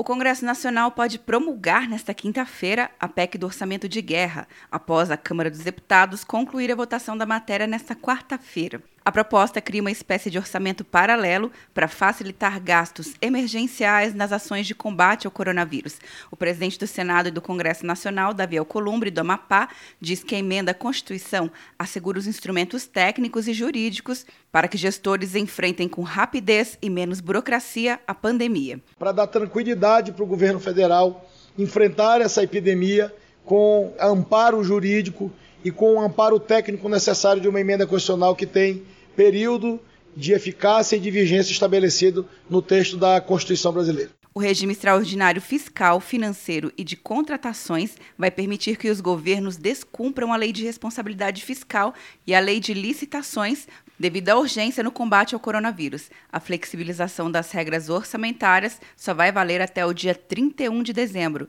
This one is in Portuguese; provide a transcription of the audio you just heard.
O Congresso Nacional pode promulgar nesta quinta-feira a PEC do orçamento de guerra, após a Câmara dos Deputados concluir a votação da matéria nesta quarta-feira. A proposta cria uma espécie de orçamento paralelo para facilitar gastos emergenciais nas ações de combate ao coronavírus. O presidente do Senado e do Congresso Nacional, Davi Alcolumbre, do Amapá, diz que a emenda à Constituição assegura os instrumentos técnicos e jurídicos para que gestores enfrentem com rapidez e menos burocracia a pandemia. Para dar tranquilidade para o governo federal enfrentar essa epidemia com amparo jurídico e com o amparo técnico necessário de uma emenda constitucional que tem período de eficácia e de vigência estabelecido no texto da Constituição brasileira. O regime extraordinário fiscal, financeiro e de contratações vai permitir que os governos descumpram a lei de responsabilidade fiscal e a lei de licitações devido à urgência no combate ao coronavírus. A flexibilização das regras orçamentárias só vai valer até o dia 31 de dezembro